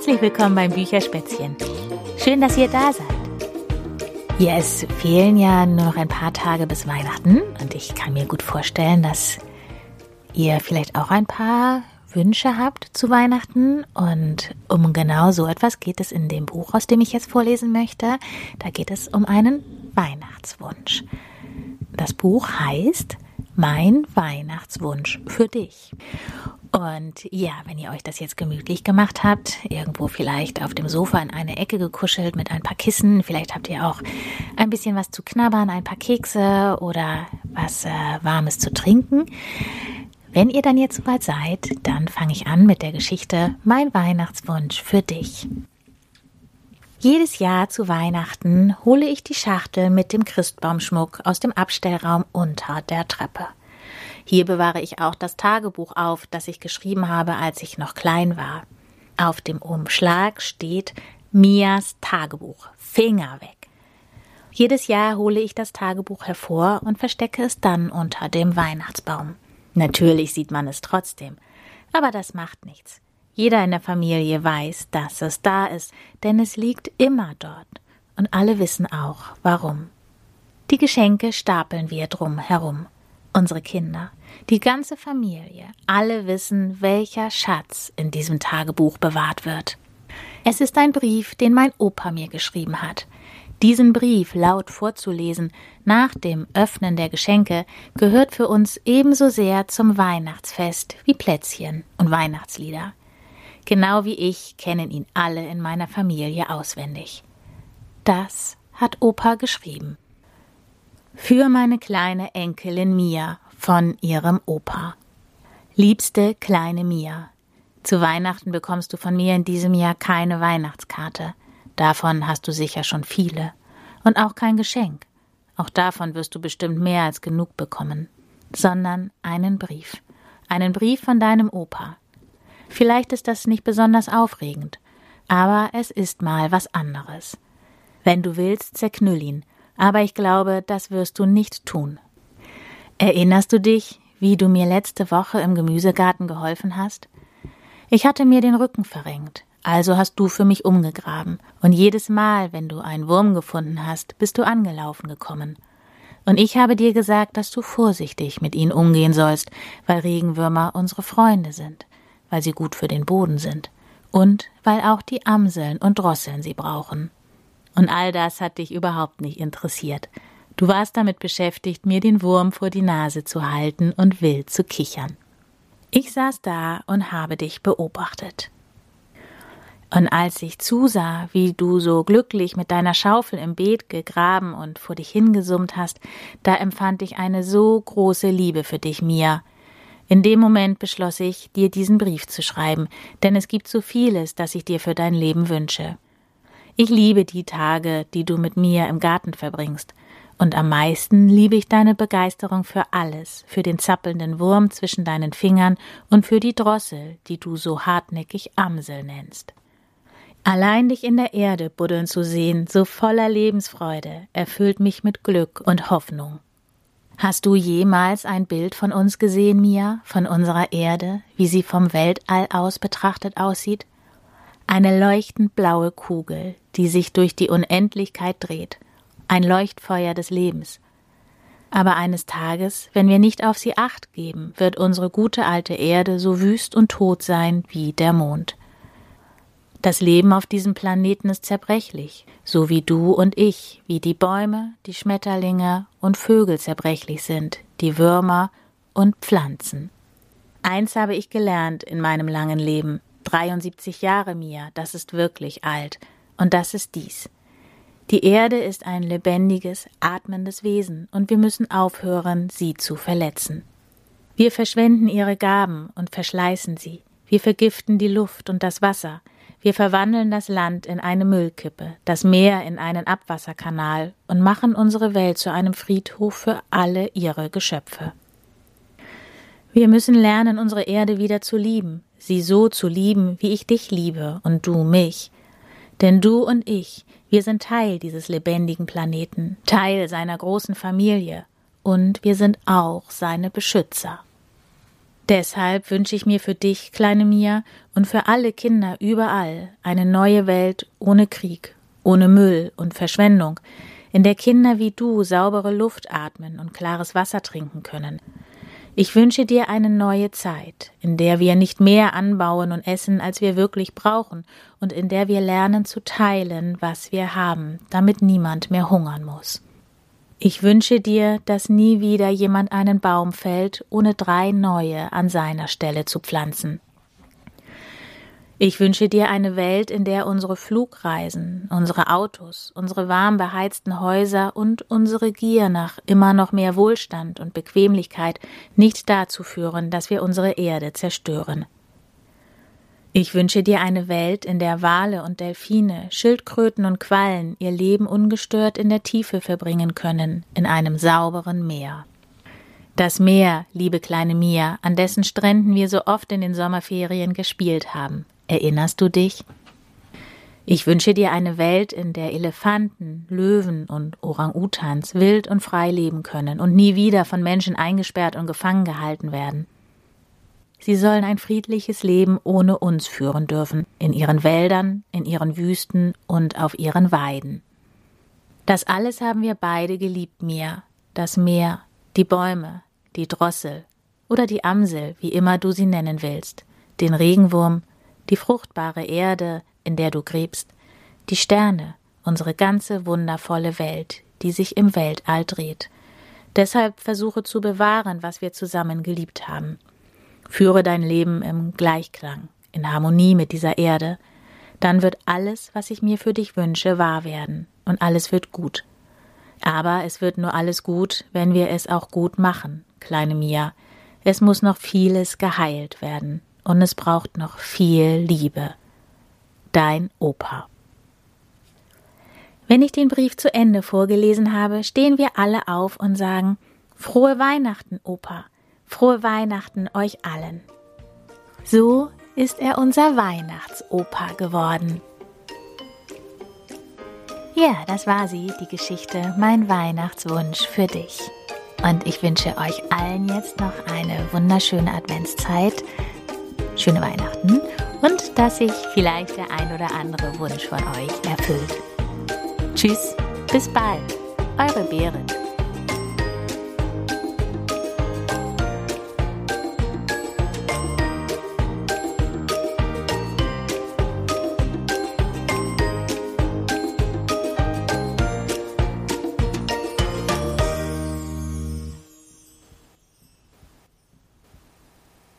Herzlich willkommen beim Bücherspätzchen. Schön, dass ihr da seid. Ja, es fehlen ja nur noch ein paar Tage bis Weihnachten und ich kann mir gut vorstellen, dass ihr vielleicht auch ein paar Wünsche habt zu Weihnachten und um genau so etwas geht es in dem Buch, aus dem ich jetzt vorlesen möchte. Da geht es um einen Weihnachtswunsch. Das Buch heißt Mein Weihnachtswunsch für dich. Und ja, wenn ihr euch das jetzt gemütlich gemacht habt, irgendwo vielleicht auf dem Sofa in eine Ecke gekuschelt mit ein paar Kissen, vielleicht habt ihr auch ein bisschen was zu knabbern, ein paar Kekse oder was äh, Warmes zu trinken. Wenn ihr dann jetzt soweit seid, dann fange ich an mit der Geschichte Mein Weihnachtswunsch für dich. Jedes Jahr zu Weihnachten hole ich die Schachtel mit dem Christbaumschmuck aus dem Abstellraum unter der Treppe. Hier bewahre ich auch das Tagebuch auf, das ich geschrieben habe, als ich noch klein war. Auf dem Umschlag steht Mias Tagebuch. Finger weg. Jedes Jahr hole ich das Tagebuch hervor und verstecke es dann unter dem Weihnachtsbaum. Natürlich sieht man es trotzdem, aber das macht nichts. Jeder in der Familie weiß, dass es da ist, denn es liegt immer dort. Und alle wissen auch, warum. Die Geschenke stapeln wir drum herum. Unsere Kinder, die ganze Familie, alle wissen, welcher Schatz in diesem Tagebuch bewahrt wird. Es ist ein Brief, den mein Opa mir geschrieben hat. Diesen Brief laut vorzulesen nach dem Öffnen der Geschenke gehört für uns ebenso sehr zum Weihnachtsfest wie Plätzchen und Weihnachtslieder. Genau wie ich kennen ihn alle in meiner Familie auswendig. Das hat Opa geschrieben. Für meine kleine Enkelin Mia von ihrem Opa. Liebste kleine Mia, zu Weihnachten bekommst du von mir in diesem Jahr keine Weihnachtskarte. Davon hast du sicher schon viele. Und auch kein Geschenk. Auch davon wirst du bestimmt mehr als genug bekommen. Sondern einen Brief. Einen Brief von deinem Opa. Vielleicht ist das nicht besonders aufregend, aber es ist mal was anderes. Wenn du willst, zerknüll ihn, aber ich glaube, das wirst du nicht tun. Erinnerst du dich, wie du mir letzte Woche im Gemüsegarten geholfen hast? Ich hatte mir den Rücken verrenkt, also hast du für mich umgegraben, und jedes Mal, wenn du einen Wurm gefunden hast, bist du angelaufen gekommen. Und ich habe dir gesagt, dass du vorsichtig mit ihnen umgehen sollst, weil Regenwürmer unsere Freunde sind, weil sie gut für den Boden sind und weil auch die Amseln und Drosseln sie brauchen. Und all das hat dich überhaupt nicht interessiert. Du warst damit beschäftigt, mir den Wurm vor die Nase zu halten und wild zu kichern. Ich saß da und habe dich beobachtet. Und als ich zusah, wie du so glücklich mit deiner Schaufel im Beet gegraben und vor dich hingesummt hast, da empfand ich eine so große Liebe für dich, Mia. In dem Moment beschloss ich, dir diesen Brief zu schreiben, denn es gibt so vieles, das ich dir für dein Leben wünsche. Ich liebe die Tage, die du mit mir im Garten verbringst. Und am meisten liebe ich deine Begeisterung für alles, für den zappelnden Wurm zwischen deinen Fingern und für die Drossel, die du so hartnäckig Amsel nennst. Allein dich in der Erde buddeln zu sehen, so voller Lebensfreude, erfüllt mich mit Glück und Hoffnung. Hast du jemals ein Bild von uns gesehen, Mia, von unserer Erde, wie sie vom Weltall aus betrachtet aussieht? Eine leuchtend blaue Kugel, die sich durch die Unendlichkeit dreht, ein Leuchtfeuer des Lebens. Aber eines Tages, wenn wir nicht auf sie acht geben, wird unsere gute alte Erde so wüst und tot sein wie der Mond. Das Leben auf diesem Planeten ist zerbrechlich, so wie du und ich, wie die Bäume, die Schmetterlinge und Vögel zerbrechlich sind, die Würmer und Pflanzen. Eins habe ich gelernt in meinem langen Leben, 73 Jahre, Mia, das ist wirklich alt. Und das ist dies. Die Erde ist ein lebendiges, atmendes Wesen, und wir müssen aufhören, sie zu verletzen. Wir verschwenden ihre Gaben und verschleißen sie. Wir vergiften die Luft und das Wasser. Wir verwandeln das Land in eine Müllkippe, das Meer in einen Abwasserkanal und machen unsere Welt zu einem Friedhof für alle ihre Geschöpfe. Wir müssen lernen, unsere Erde wieder zu lieben, sie so zu lieben, wie ich dich liebe und du mich. Denn du und ich, wir sind Teil dieses lebendigen Planeten, Teil seiner großen Familie, und wir sind auch seine Beschützer. Deshalb wünsche ich mir für dich, kleine Mia, und für alle Kinder überall eine neue Welt ohne Krieg, ohne Müll und Verschwendung, in der Kinder wie du saubere Luft atmen und klares Wasser trinken können. Ich wünsche dir eine neue Zeit, in der wir nicht mehr anbauen und essen, als wir wirklich brauchen, und in der wir lernen zu teilen, was wir haben, damit niemand mehr hungern muss. Ich wünsche dir, dass nie wieder jemand einen Baum fällt, ohne drei neue an seiner Stelle zu pflanzen. Ich wünsche dir eine Welt, in der unsere Flugreisen, unsere Autos, unsere warm beheizten Häuser und unsere Gier nach immer noch mehr Wohlstand und Bequemlichkeit nicht dazu führen, dass wir unsere Erde zerstören. Ich wünsche dir eine Welt, in der Wale und Delfine, Schildkröten und Quallen ihr Leben ungestört in der Tiefe verbringen können, in einem sauberen Meer. Das Meer, liebe kleine Mia, an dessen Stränden wir so oft in den Sommerferien gespielt haben. Erinnerst du dich? Ich wünsche dir eine Welt, in der Elefanten, Löwen und Orang-Utans wild und frei leben können und nie wieder von Menschen eingesperrt und gefangen gehalten werden. Sie sollen ein friedliches Leben ohne uns führen dürfen, in ihren Wäldern, in ihren Wüsten und auf ihren Weiden. Das alles haben wir beide geliebt, mir, das Meer, die Bäume, die Drossel oder die Amsel, wie immer du sie nennen willst, den Regenwurm, die fruchtbare Erde, in der du gräbst, die Sterne, unsere ganze wundervolle Welt, die sich im Weltall dreht. Deshalb versuche zu bewahren, was wir zusammen geliebt haben. Führe dein Leben im Gleichklang, in Harmonie mit dieser Erde, dann wird alles, was ich mir für dich wünsche, wahr werden, und alles wird gut. Aber es wird nur alles gut, wenn wir es auch gut machen, kleine Mia. Es muss noch vieles geheilt werden und es braucht noch viel Liebe. Dein Opa. Wenn ich den Brief zu Ende vorgelesen habe, stehen wir alle auf und sagen Frohe Weihnachten, Opa. Frohe Weihnachten euch allen. So ist er unser Weihnachtsopa geworden. Ja, das war sie, die Geschichte Mein Weihnachtswunsch für dich. Und ich wünsche euch allen jetzt noch eine wunderschöne Adventszeit schöne Weihnachten und dass sich vielleicht der ein oder andere Wunsch von euch erfüllt. Tschüss, bis bald, eure Berit.